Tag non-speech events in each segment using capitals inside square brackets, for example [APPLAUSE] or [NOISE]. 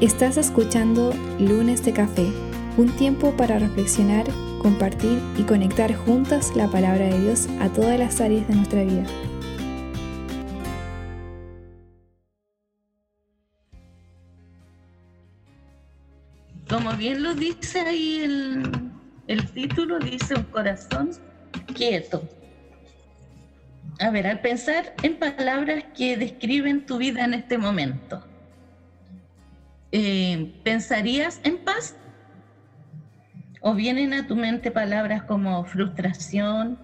Estás escuchando Lunes de Café, un tiempo para reflexionar, compartir y conectar juntas la palabra de Dios a todas las áreas de nuestra vida. Como bien lo dice ahí el, el título, dice un corazón quieto. A ver, al pensar en palabras que describen tu vida en este momento, eh, ¿pensarías en paz? ¿O vienen a tu mente palabras como frustración,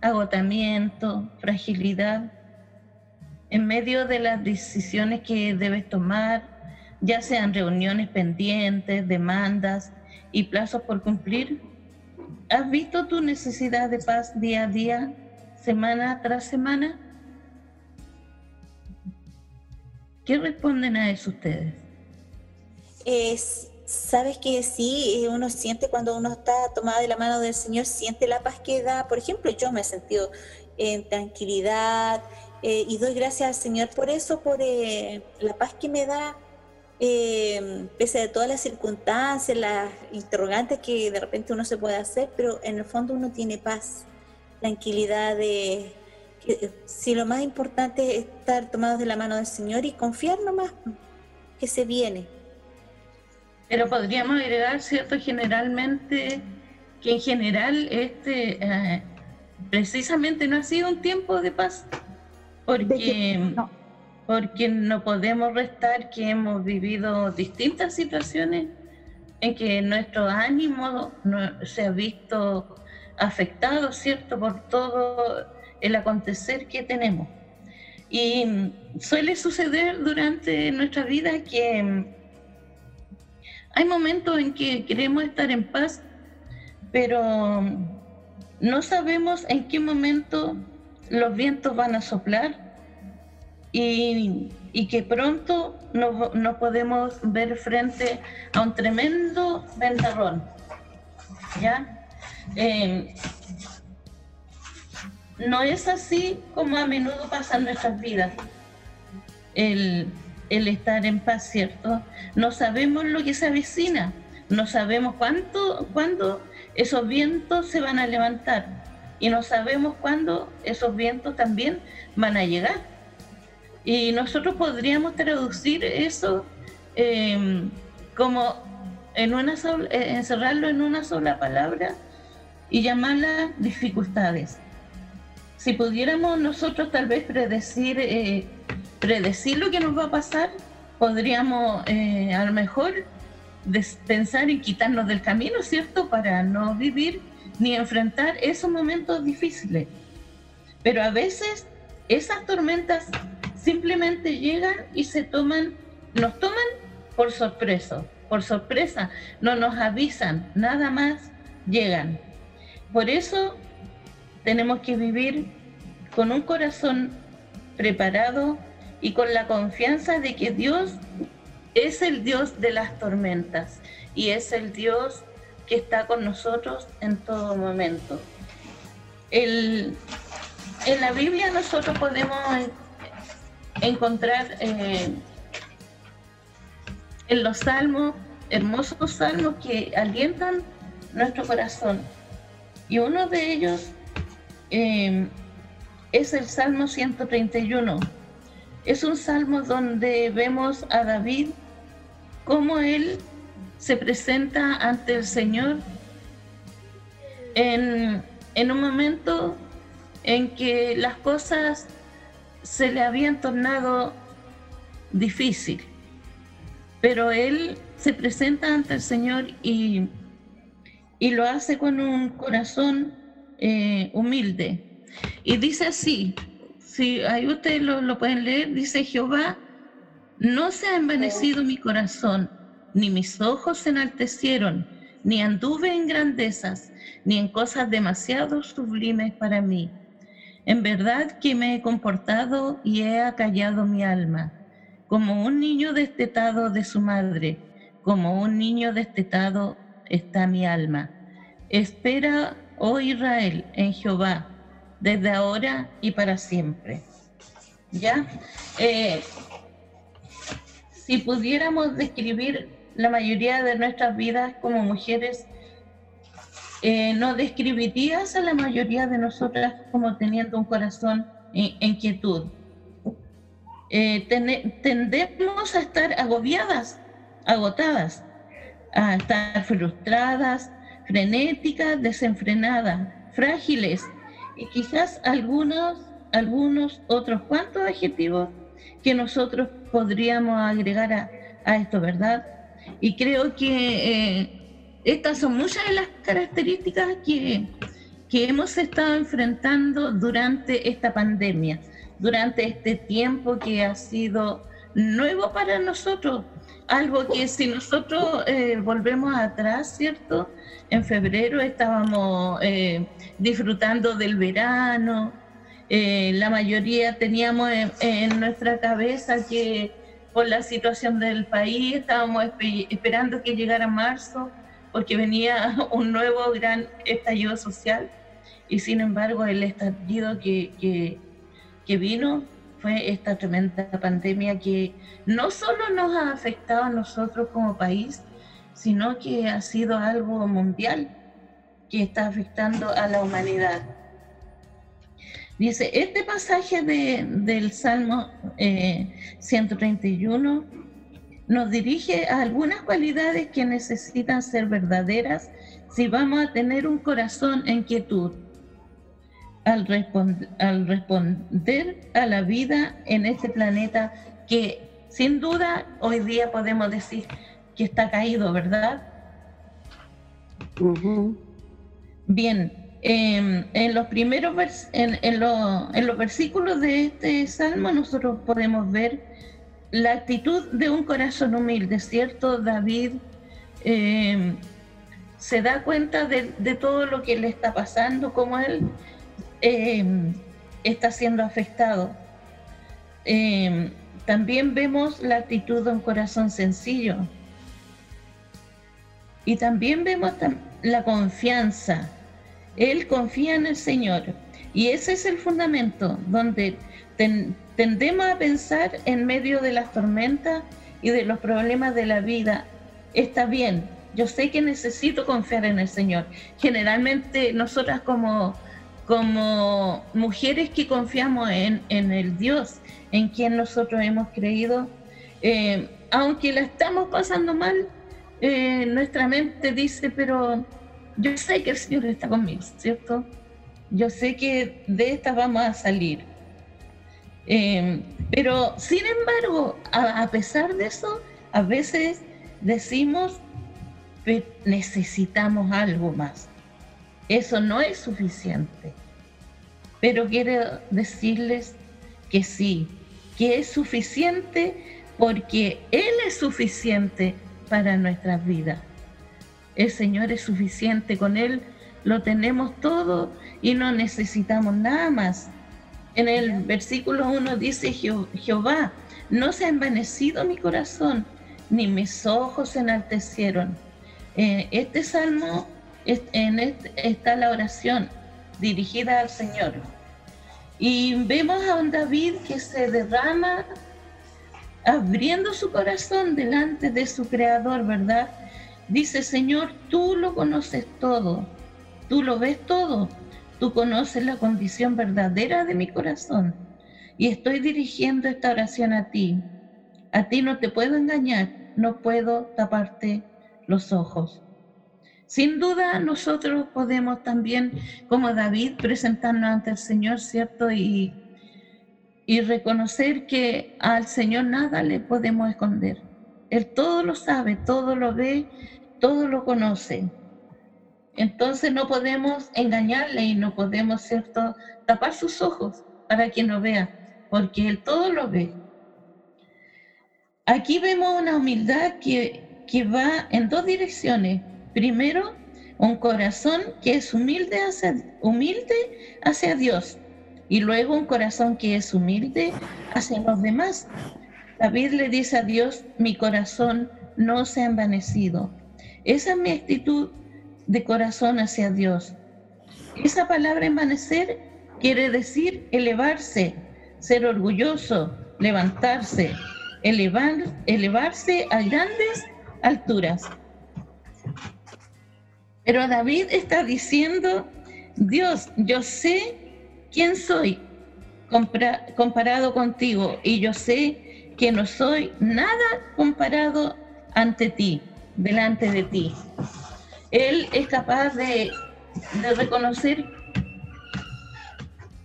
agotamiento, fragilidad, en medio de las decisiones que debes tomar, ya sean reuniones pendientes, demandas y plazos por cumplir? ¿Has visto tu necesidad de paz día a día, semana tras semana? ¿Qué responden a eso ustedes? Es, Sabes que sí, eh, uno siente cuando uno está tomado de la mano del Señor, siente la paz que da. Por ejemplo, yo me he sentido en tranquilidad eh, y doy gracias al Señor por eso, por eh, la paz que me da, pese a todas las circunstancias, las interrogantes que de repente uno se puede hacer, pero en el fondo uno tiene paz, tranquilidad de... Que, si lo más importante es estar tomados de la mano del Señor y confiar nomás que se viene. Pero podríamos agregar, ¿cierto? Generalmente, que en general este eh, precisamente no ha sido un tiempo de paz, porque no. porque no podemos restar que hemos vivido distintas situaciones en que nuestro ánimo se ha visto afectado, ¿cierto?, por todo el acontecer que tenemos. Y suele suceder durante nuestra vida que hay momentos en que queremos estar en paz, pero no sabemos en qué momento los vientos van a soplar y, que pronto nos, podemos ver frente a un tremendo ventarrón. ¿Ya? Eh, no es así como a menudo pasa nuestras vidas. El, el estar en paz, ¿cierto? No sabemos lo que se avecina, no sabemos cuánto, cuándo esos vientos se van a levantar y no sabemos cuándo esos vientos también van a llegar. Y nosotros podríamos traducir eso em, como en una sola, eh, encerrarlo en una sola palabra y llamarla dificultades. Si pudiéramos nosotros tal vez predecir eh, predecir lo que nos va a pasar, podríamos eh, a lo mejor pensar en quitarnos del camino, ¿cierto? Para no vivir ni enfrentar esos momentos difíciles. Pero a veces esas tormentas simplemente llegan y se toman, nos toman por sorpresa, por sorpresa, no nos avisan, nada más llegan. Por eso tenemos que vivir con un corazón preparado y con la confianza de que Dios es el Dios de las tormentas y es el Dios que está con nosotros en todo momento. en la Biblia nosotros podemos encontrar eh, en los salmos, hermosos salmos que alientan nuestro corazón. Y uno de ellos eh, es el Salmo 131 es un salmo donde vemos a David cómo él se presenta ante el Señor en, un momento en que las cosas se le habían tornado difícil, pero él se presenta ante el Señor y, y lo hace con un corazón eh, humilde. Y dice así, si ahí ustedes lo, pueden leer, dice Jehová, no se ha envanecido mi corazón, ni mis ojos se enaltecieron, ni anduve en grandezas, ni en cosas demasiado sublimes para mí. En verdad que me he comportado y he acallado mi alma, como un niño destetado de su madre, como un niño destetado está mi alma. Espera, oh Israel, en Jehová desde ahora y para siempre. ¿Ya? Eh, si pudiéramos describir la mayoría de nuestras vidas como mujeres, eh, ¿no describirías a la mayoría de nosotras como teniendo un corazón en, quietud? Eh, tendemos a estar agobiadas, agotadas, a estar frustradas, frenéticas, desenfrenadas, frágiles y quizás algunos, algunos otros cuantos adjetivos que nosotros podríamos agregar a, a esto, ¿verdad? Y creo que eh, estas son muchas de las características que, que hemos estado enfrentando durante esta pandemia, durante este tiempo que ha sido nuevo para nosotros, algo que si nosotros eh, volvemos atrás, ¿cierto? En febrero estábamos eh, disfrutando del verano, la mayoría teníamos en, nuestra cabeza que por la situación del país estábamos esperando que llegara marzo porque venía [LAUGHS] un nuevo gran estallido social y sin embargo el estallido que, que, vino fue esta tremenda pandemia que no solo nos ha afectado a nosotros como país, sino que ha sido algo mundial que está afectando a la humanidad. Dice, este pasaje del Salmo 131 eh, nos dirige a algunas cualidades que necesitan ser verdaderas si vamos a tener un corazón en quietud al, al responder a la vida en este planeta que sin duda hoy día podemos decir que está caído, ¿verdad? Bien, em, en los primeros en, en, los versículos de este salmo nosotros podemos ver la actitud de un corazón humilde, ¿cierto? David eh, se da cuenta de, todo lo que le está pasando, cómo él eh, está siendo afectado. Eh, también vemos la actitud de un corazón sencillo. Y también vemos la confianza. Él confía en el Señor. Y ese es el fundamento donde tendemos a pensar en medio de las tormentas y de los problemas de la vida. Está bien, yo sé que necesito confiar en el Señor. Generalmente nosotras como, como mujeres que confiamos en, el Dios en quien nosotros hemos creído, eh, aunque la estamos pasando mal, eh, nuestra mente dice, pero yo sé que el Señor está conmigo, ¿cierto? Yo sé que de esta vamos a salir. Em, pero, sin embargo, a, pesar de eso, a veces decimos, necesitamos algo más. Eso no es suficiente. Pero quiero decirles que sí, que es suficiente porque Él es suficiente para nuestras vidas. El Señor es suficiente, con Él lo tenemos todo y no necesitamos nada más. En el versículo 1 dice Jehová, no se ha envanecido mi corazón, ni mis ojos se enaltecieron. Eh, este salmo, en este, está la oración dirigida al Señor. Y vemos a un David que se derrama abriendo su corazón delante de su creador, ¿verdad? Dice, Señor, tú lo conoces todo, tú lo ves todo, Tú conoces la condición verdadera de mi corazón y estoy dirigiendo esta oración a ti. A ti no te puedo engañar, no puedo taparte los ojos. Sin duda nosotros podemos también, como David, presentarnos ante el Señor, ¿cierto? Y, y reconocer que al Señor nada le podemos esconder. Él todo lo sabe, todo lo ve, todo lo conoce. Entonces no podemos engañarle y no podemos, ¿cierto?, tapar sus ojos para que no vea, porque Él todo lo ve. Aquí vemos una humildad que, que va en dos direcciones. Primero, un corazón que es humilde hacia, humilde hacia Dios y luego un corazón que es humilde hacia los demás. David le dice a Dios, mi corazón no se ha envanecido. Esa es mi actitud de corazón hacia Dios. Esa palabra envanecer quiere decir elevarse, ser orgulloso, levantarse, elevar, elevarse a grandes alturas. Pero David está diciendo, Dios, yo sé quién soy comparado contigo y yo sé que no soy nada comparado ante ti, delante de ti. Él es capaz de, reconocer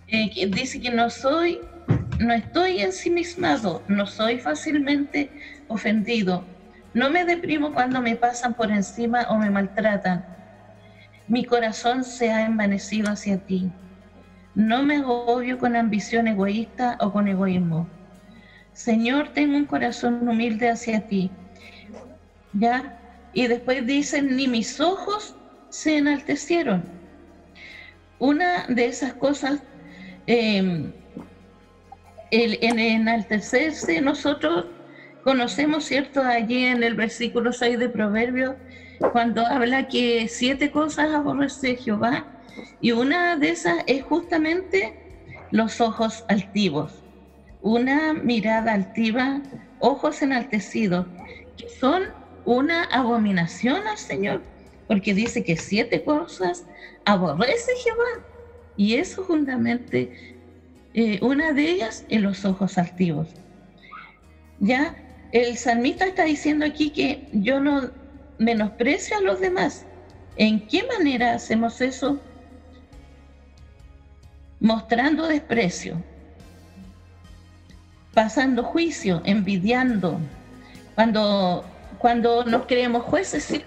eh, que dice que no soy, no estoy ensimismado, no soy fácilmente ofendido, no me deprimo cuando me pasan por encima o me maltratan. Mi corazón se ha envanecido hacia ti. No me agobio con ambición egoísta o con egoísmo. Señor, tengo un corazón humilde hacia ti. ¿Ya? Y después dicen, ni mis ojos se enaltecieron. Una de esas cosas, em, el, en enaltecerse, nosotros conocemos, ¿cierto? Allí en el versículo 6 de Proverbios, cuando habla que siete cosas aborrece Jehová, y una de esas es justamente los ojos altivos, una mirada altiva, ojos enaltecidos, que son una abominación al Señor, porque dice que siete cosas aborrece Jehová. Y eso justamente, eh, una de ellas en los ojos altivos. Ya el salmista está diciendo aquí que yo no menosprecio a los demás. ¿En qué manera hacemos eso? Mostrando desprecio, pasando juicio, envidiando, cuando cuando nos creemos jueces.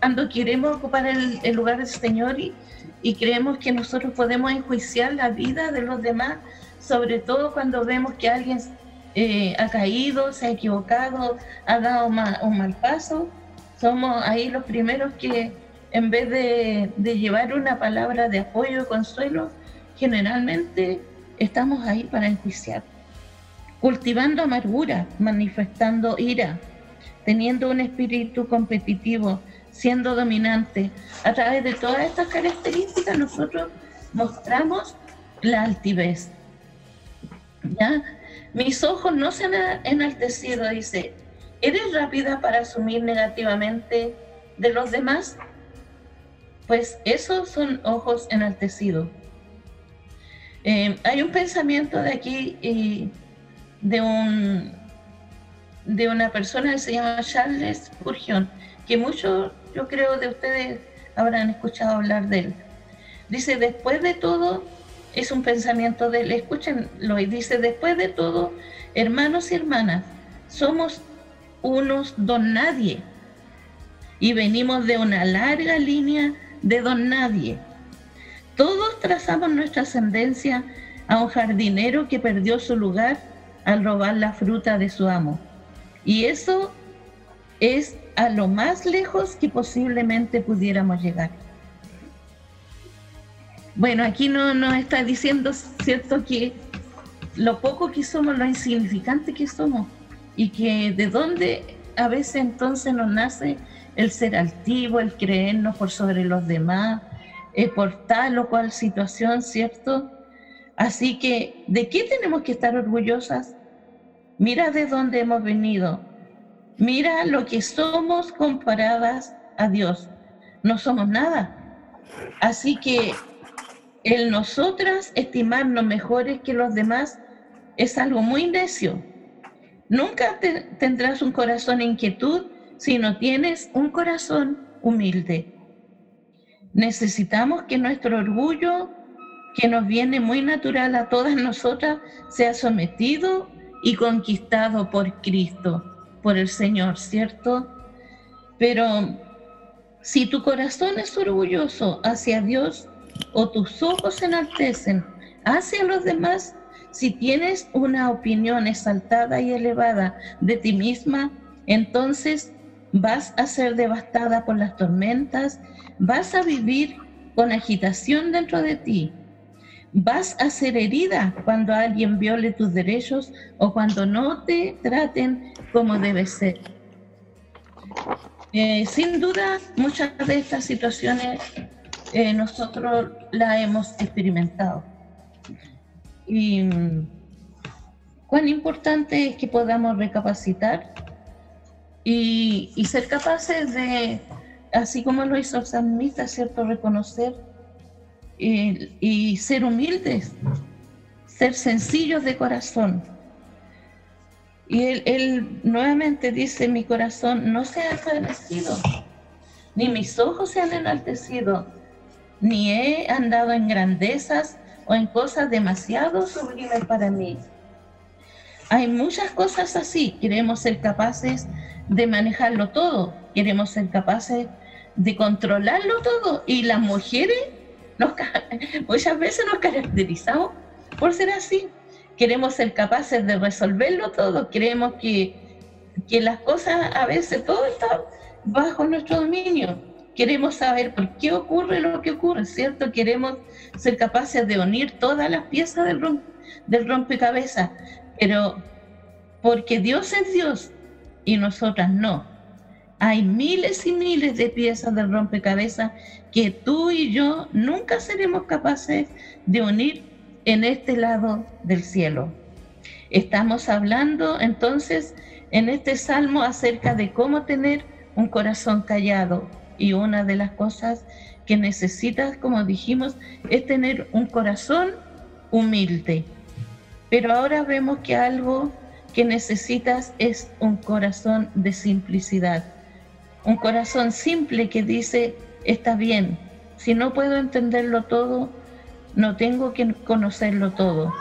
Cuando queremos ocupar el, lugar del Señor y, creemos que nosotros podemos enjuiciar la vida de los demás, sobre todo cuando vemos que alguien eh, ha caído, se ha equivocado, ha dado un mal paso, somos ahí los primeros que en vez de, llevar una palabra de apoyo y consuelo, generalmente estamos ahí para enjuiciar, cultivando amargura, manifestando ira, teniendo un espíritu competitivo, siendo dominante. A través de todas estas características nosotros mostramos la altivez. ¿Ya? Mis ojos no se han enaltecido, dice. ¿Eres rápida para asumir negativamente de los demás? Pues esos son ojos enaltecidos. Eh, hay un pensamiento de aquí y de un de una persona que se llama Charles Spurgeon, que muchos, yo creo, de ustedes habrán escuchado hablar de él. Dice, después de todo, es un pensamiento de él, escúchenlo, y dice, después de todo, hermanos y hermanas, somos unos don nadie y venimos de una larga línea de don nadie. Todos trazamos nuestra ascendencia a un jardinero que perdió su lugar al robar la fruta de su amo. Y eso es a lo más lejos que posiblemente pudiéramos llegar. Bueno, aquí no nos está diciendo, ¿cierto?, que lo poco que somos, lo insignificante que somos, y que de dónde a veces entonces nos nace el ser altivo, el creernos por sobre los demás, eh, por tal o cual situación, ¿cierto? Así que, ¿de qué tenemos que estar orgullosas? Mira de dónde hemos venido. Mira lo que somos comparadas a Dios. No somos nada. Así que el nosotras estimarnos mejores que los demás es algo muy necio. Nunca tendrás un corazón inquietud si no tienes un corazón humilde. Necesitamos que nuestro orgullo, que nos viene muy natural a todas nosotras, sea sometido y conquistado por Cristo, por el Señor, ¿cierto? Pero si tu corazón es orgulloso hacia Dios o tus ojos se enaltecen hacia los demás, si tienes una opinión exaltada y elevada de ti misma, entonces vas a ser devastada por las tormentas, vas a vivir con agitación dentro de ti, vas a ser herida cuando alguien viole tus derechos o cuando no te traten como debe ser. Eh, sin duda, muchas de estas situaciones eh, nosotros las hemos experimentado. Y, cuán importante es que podamos recapacitar y, ser capaces de, así como lo hizo el salmista, ¿cierto? Reconocer y ser humildes, ser sencillos de corazón. Y él, él, nuevamente dice, mi corazón no se ha enaltecido, ni mis ojos se han enaltecido, ni he andado en grandezas o en cosas demasiado sublimes para mí. Hay muchas cosas así, queremos ser capaces de manejarlo todo, queremos ser capaces de controlarlo todo. Y las mujeres nos, [LAUGHS] muchas veces nos caracterizamos por ser así. Queremos ser capaces de resolverlo todo, creemos que, que las cosas a veces todo está bajo nuestro dominio queremos saber por qué ocurre lo que ocurre, ¿cierto? Queremos ser capaces de unir todas las piezas del, del rompecabezas, pero porque Dios es Dios y nosotras no. Hay miles y miles de piezas del rompecabezas que tú y yo nunca seremos capaces de unir en este lado del cielo. Estamos hablando entonces en este salmo acerca de cómo tener un corazón callado, y una de las cosas que necesitas, como dijimos, es tener un corazón humilde. Pero ahora vemos que algo que necesitas es un corazón de simplicidad. Un corazón simple que dice, está bien, si no puedo entenderlo todo, no tengo que conocerlo todo,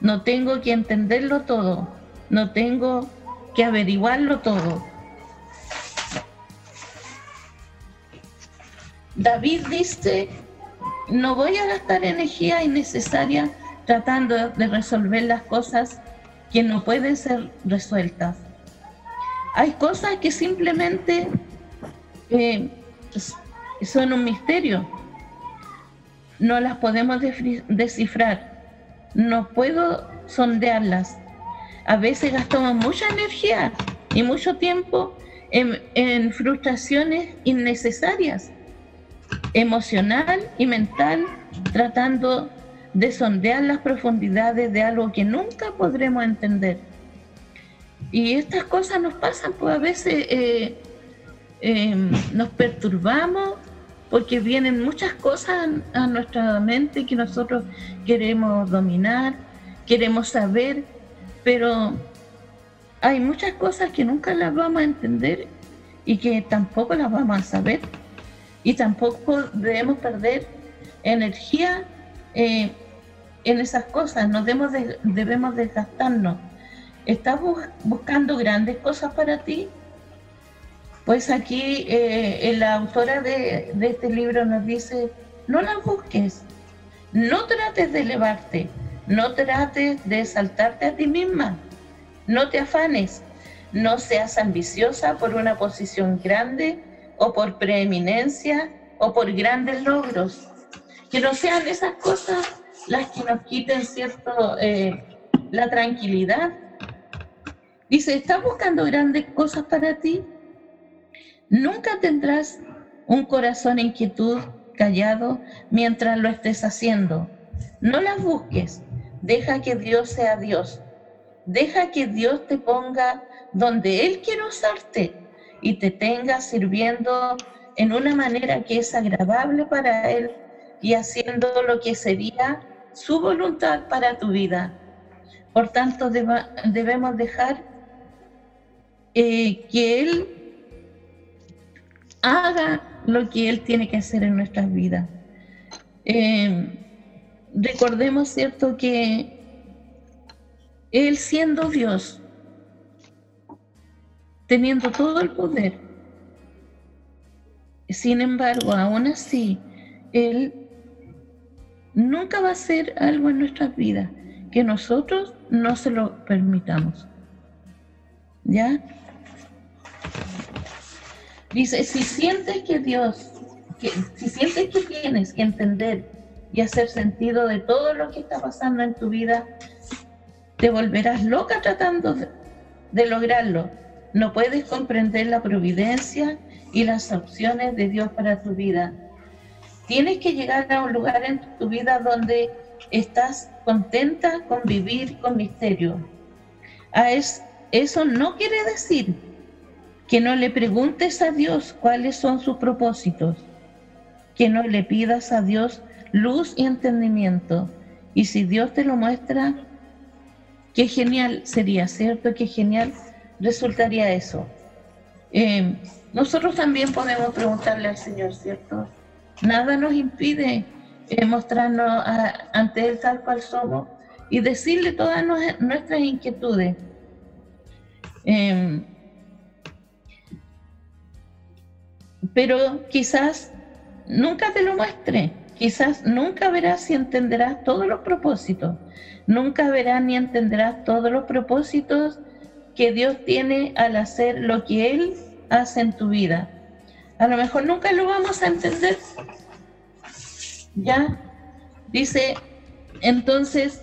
no tengo que entenderlo todo, no tengo que averiguarlo todo David dice, no voy a gastar energía innecesaria tratando de resolver las cosas que no pueden ser resueltas. Hay cosas que simplemente eh, son un misterio. No las podemos descifrar. No puedo sondearlas. A veces gastamos mucha energía y mucho tiempo en frustraciones innecesarias emocional y mental, tratando de sondear las profundidades de algo que nunca podremos entender. Y estas cosas nos pasan, pues a veces eh, em, nos perturbamos porque vienen muchas cosas a nuestra mente que nosotros queremos dominar, queremos saber, pero hay muchas cosas que nunca las vamos a entender y que tampoco las vamos a saber y tampoco debemos perder energía eh, en esas cosas, no debemos, debemos desgastarnos. ¿Estás buscando grandes cosas para ti? Pues aquí eh, la autora de, de este libro nos dice, no las busques, no trates de elevarte, no trates de exaltarte a ti misma, no te afanes, no seas ambiciosa por una posición grande o por preeminencia o por grandes logros. Que no sean esas cosas las que nos quiten cierto eh, la tranquilidad. Dice, ¿estás buscando grandes cosas para ti? Nunca tendrás un corazón en inquietud, callado, mientras lo estés haciendo. No las busques. Deja que Dios sea Dios. Deja que Dios te ponga donde Él quiere usarte y te tenga sirviendo en una manera que es agradable para Él y haciendo lo que sería su voluntad para tu vida. Por tanto, debemos dejar eh, que Él haga lo que Él tiene que hacer en nuestras vidas. Eh, recordemos, ¿cierto?, que Él siendo Dios, teniendo todo el poder. Sin embargo, aún así, Él nunca va a hacer algo en nuestras vidas que nosotros no se lo permitamos. ¿Ya? Dice, si sientes que Dios, que, si sientes que tienes que entender y hacer sentido de todo lo que está pasando en tu vida, te volverás loca tratando de lograrlo no puedes comprender la providencia y las opciones de Dios para tu vida. Tienes que llegar a un lugar en tu vida donde estás contenta con vivir con misterio, a eso no quiere decir que no le preguntes a Dios cuáles son sus propósitos, que no le pidas a Dios luz y entendimiento. Y si Dios te lo muestra, qué genial sería, ¿cierto? Qué genial resultaría eso. Eh, nosotros también podemos preguntarle al Señor, ¿cierto? Nada nos impide eh, mostrarnos ante Él tal cual somos y decirle todas nuestras inquietudes. Em, pero quizás nunca te lo muestre, quizás nunca verás y entenderás todos los propósitos, nunca verás ni entenderás todos los propósitos que Dios tiene al hacer lo que Él hace en tu vida. A lo mejor nunca lo vamos a entender. Ya, dice, entonces,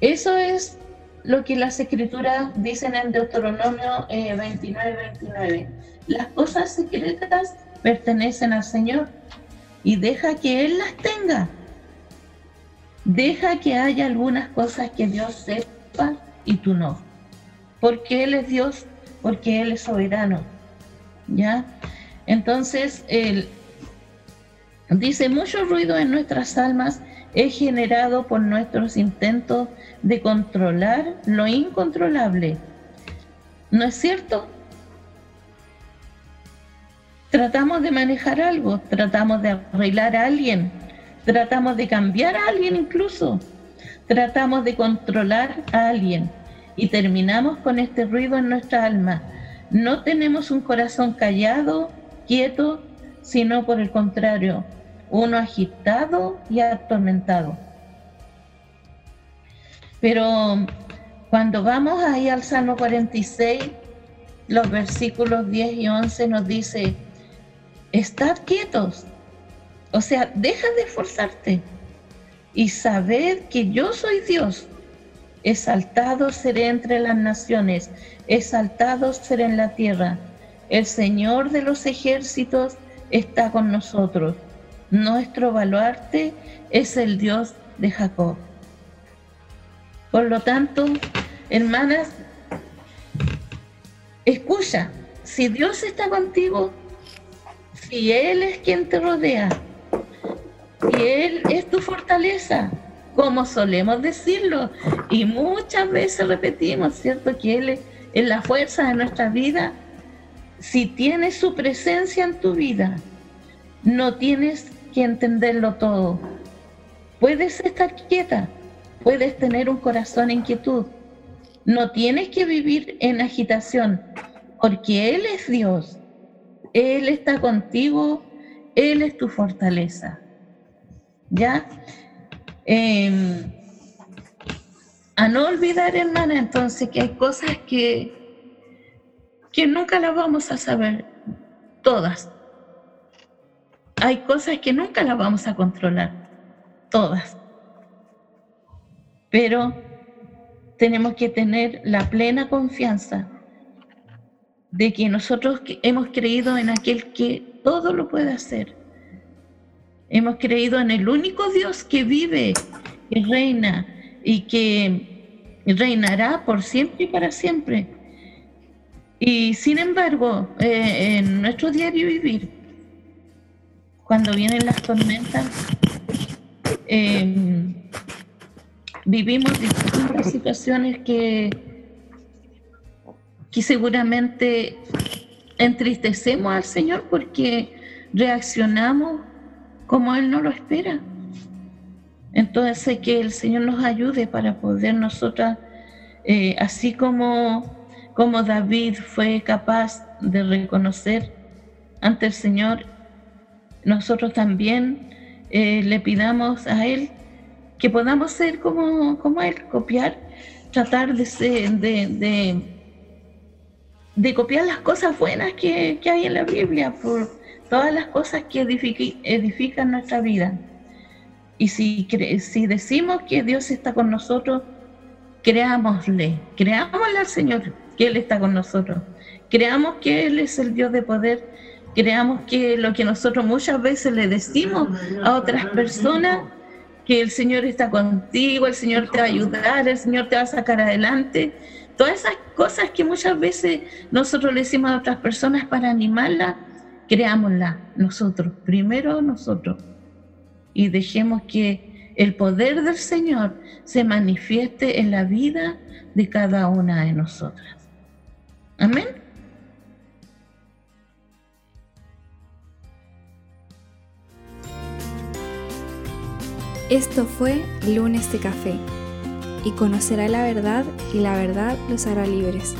eso es lo que las escrituras dicen en Deuteronomio 29, eh, 29. Las cosas secretas pertenecen al Señor y deja que Él las tenga. Deja que haya algunas cosas que Dios sepa y tú no. Porque Él es Dios, porque Él es soberano. ¿Ya? Entonces, Él dice, mucho ruido en nuestras almas es generado por nuestros intentos de controlar lo incontrolable. ¿No es cierto? Tratamos de manejar algo, tratamos de arreglar a alguien, tratamos de cambiar a alguien incluso, tratamos de controlar a alguien y terminamos con este ruido en nuestra alma. No tenemos un corazón callado, quieto, sino por el contrario, uno agitado y atormentado. Pero cuando vamos ahí al Salmo 46, los versículos 10 y 11 nos dice, estad quietos, o sea, deja de esforzarte y sabed que yo soy Dios. Exaltado seré entre las naciones, exaltado seré en la tierra. El Señor de los ejércitos está con nosotros. Nuestro baluarte es el Dios de Jacob. Por lo tanto, hermanas, escucha, si Dios está contigo, si Él es quien te rodea, y Él es tu fortaleza, como solemos decirlo, y muchas veces repetimos, ¿cierto? Que Él es la fuerza de nuestra vida. Si tienes su presencia en tu vida, no tienes que entenderlo todo. Puedes estar quieta, puedes tener un corazón en quietud. No tienes que vivir en agitación, porque Él es Dios. Él está contigo, Él es tu fortaleza. ¿Ya? Em, a no olvidar, hermana, entonces, que hay cosas que, que nunca las vamos a saber, todas hay cosas que nunca las vamos a controlar, todas. Pero tenemos que tener la plena confianza de que nosotros hemos creído en aquel que todo lo puede hacer. Hemos creído en el único Dios que vive, y reina y que reinará por siempre y para siempre. Y sin embargo, eh, en nuestro diario vivir, cuando vienen las tormentas, em, vivimos distintas situaciones que, que seguramente entristecemos al Señor porque reaccionamos como Él no lo espera. Entonces que el Señor nos ayude para poder nosotras, eh, así como, como David fue capaz de reconocer ante el Señor nosotros también eh, le pidamos a Él que podamos ser como, como Él, copiar, tratar de, de, de, copiar las cosas buenas que, hay en la Biblia, todas las cosas que edifican nuestra vida. Y si, si decimos que Dios está con nosotros, creámosle, creámosle al Señor que Él está con nosotros. Creamos que Él es el Dios de poder creamos que lo que nosotros muchas veces le decimos a otras personas, que el Señor está contigo, el Señor te va a ayudar, el Señor te va a sacar adelante. Todas esas cosas que muchas veces nosotros le decimos a otras personas para animarlas, creámoslas nosotros, primero nosotros, y dejemos que el poder del Señor se manifieste en la vida de cada una de nosotras. Amén. Esto fue Lunes de Café. Y conocerá la verdad y la verdad los hará libres.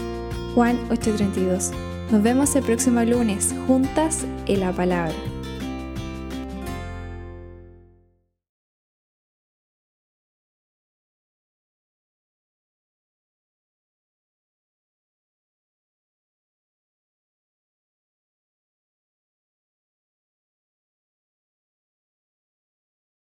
Juan 8:32. Nos vemos el próximo lunes juntas en la palabra.